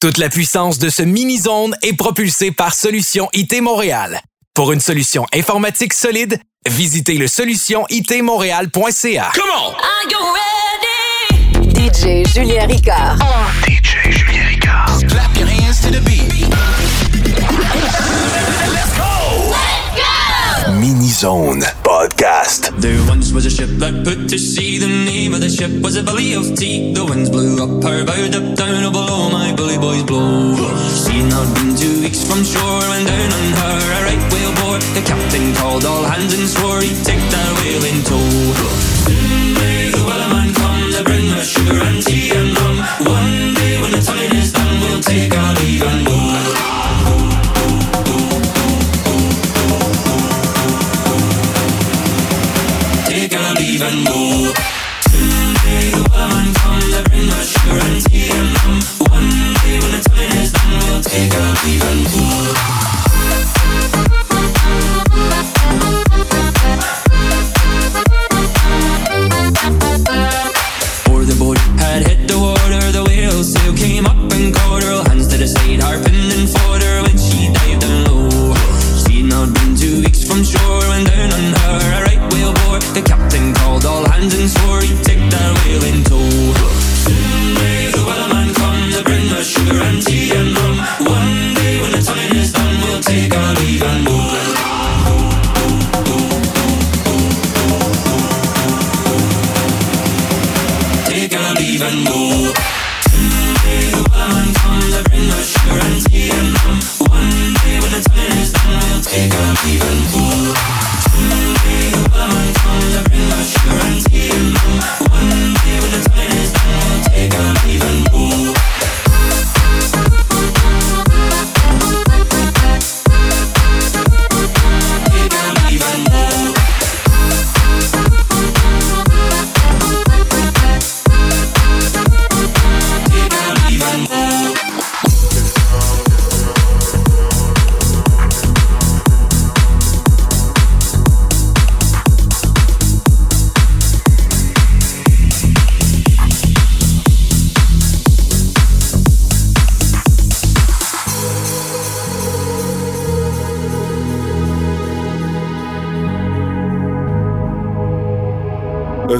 Toute la puissance de ce mini-zone est propulsée par Solution IT Montréal. Pour une solution informatique solide, visitez le solutionitmontréal.ca. Come on! Are you ready? DJ Julien Ricard. DJ Julien Ricard. Clap your hands to the beat. Mini Zone Podcast. There once was a ship that put to sea. The name of the ship was a Billy of Tea. The winds blew up her bow, up down, oh below my bully boys blow. She not been two weeks from shore when down on her a right whale bore. The captain called all hands and swore he'd take that whale in tow. And.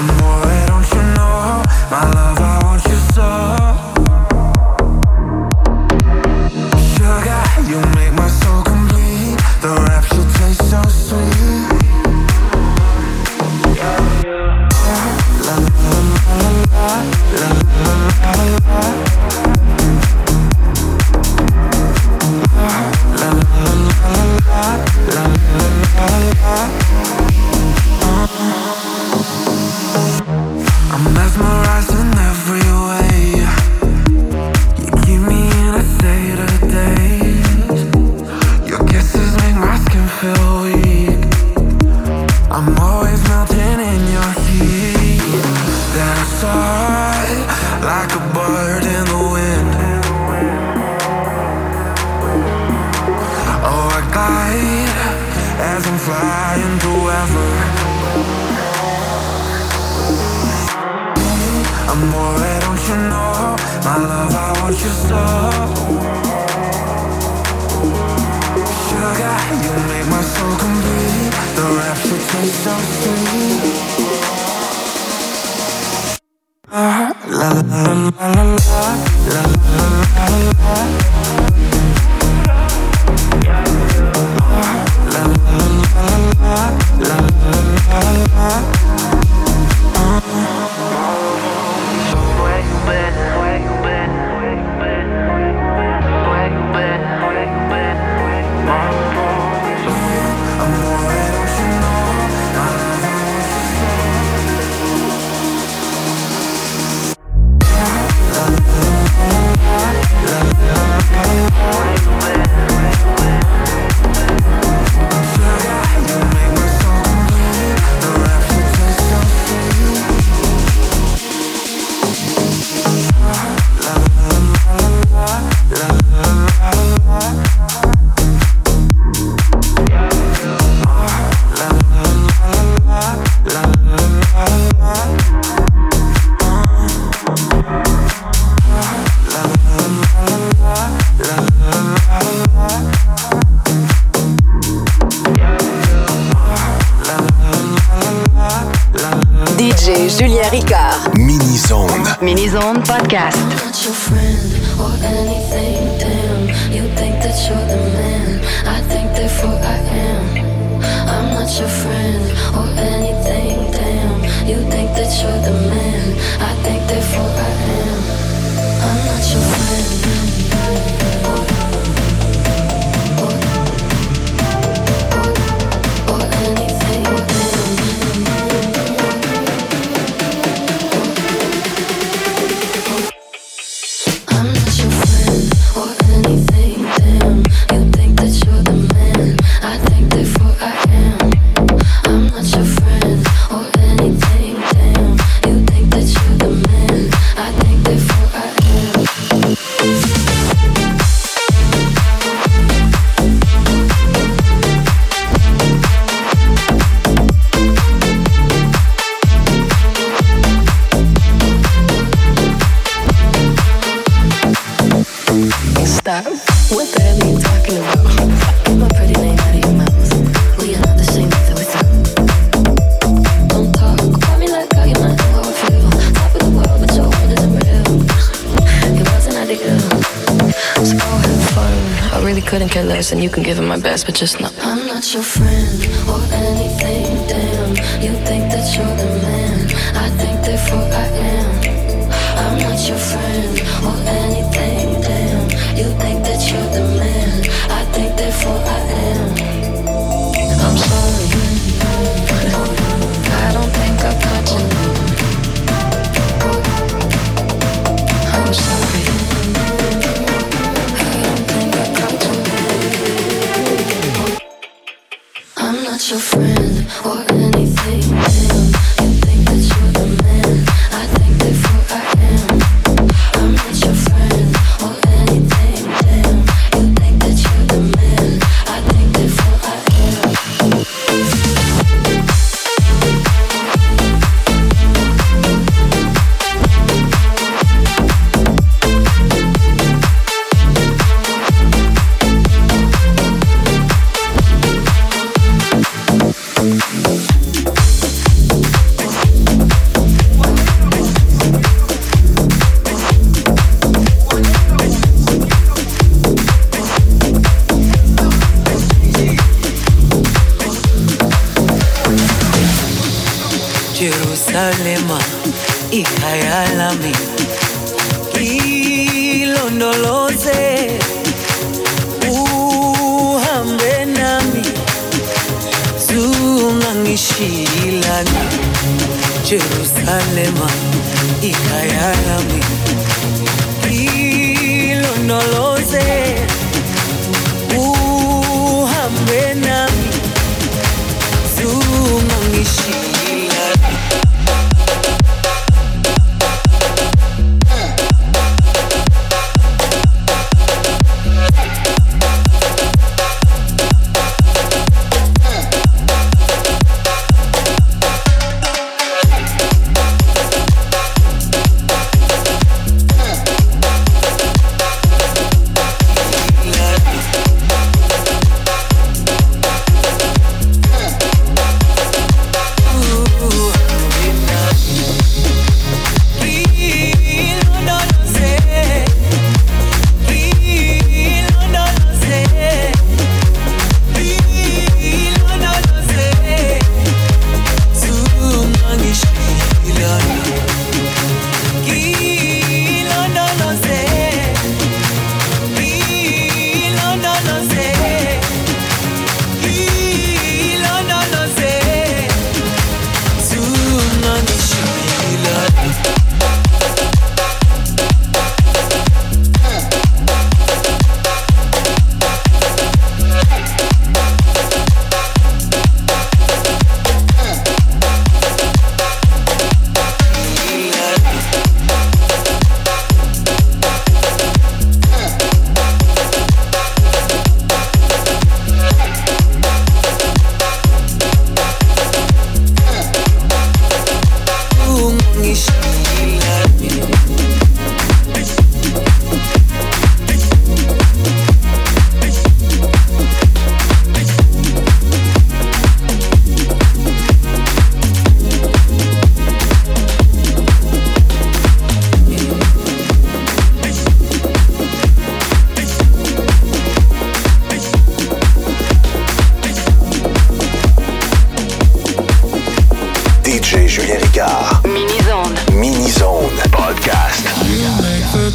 I'm more, don't you know? My love, You? Sugar, you make my soul complete. The rapture tastes so sweet. la la la la la la la la la la la la la la la la less and you can give him my best, but just not. I'm not your friend or anything, damn. You think that you're the man, I think therefore I am. I'm not your friend or anything, damn. You think that you're the man, I think therefore I am. I'm sorry. your friend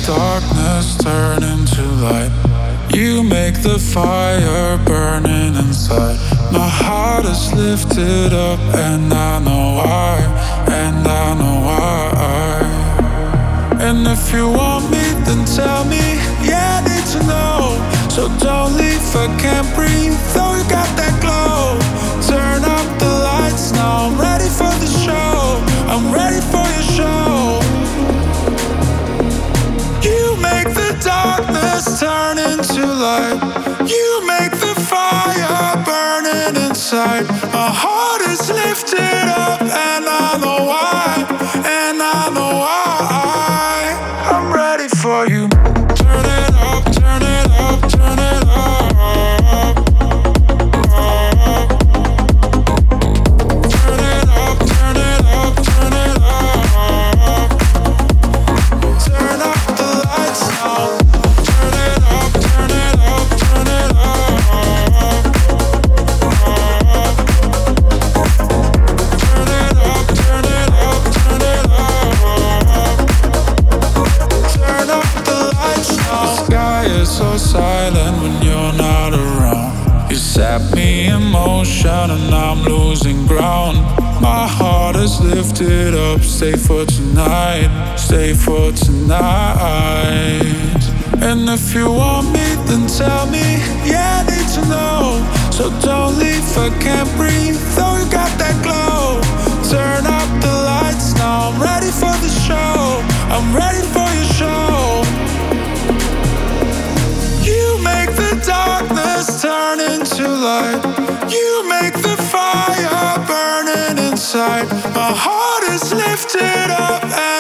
darkness turn into light. You make the fire burning inside. My heart is lifted up, and I know why. And I know why. And if you want me, then tell me. Yeah, I need to know. So don't leave, I can't breathe. Though you got that glow. to light. You make the fire burning inside. My heart is lifted up, and I know why.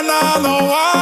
I know Why?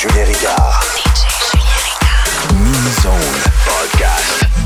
Julien Ricard. Mini Zone Podcast.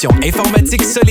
Solutions informatiques solides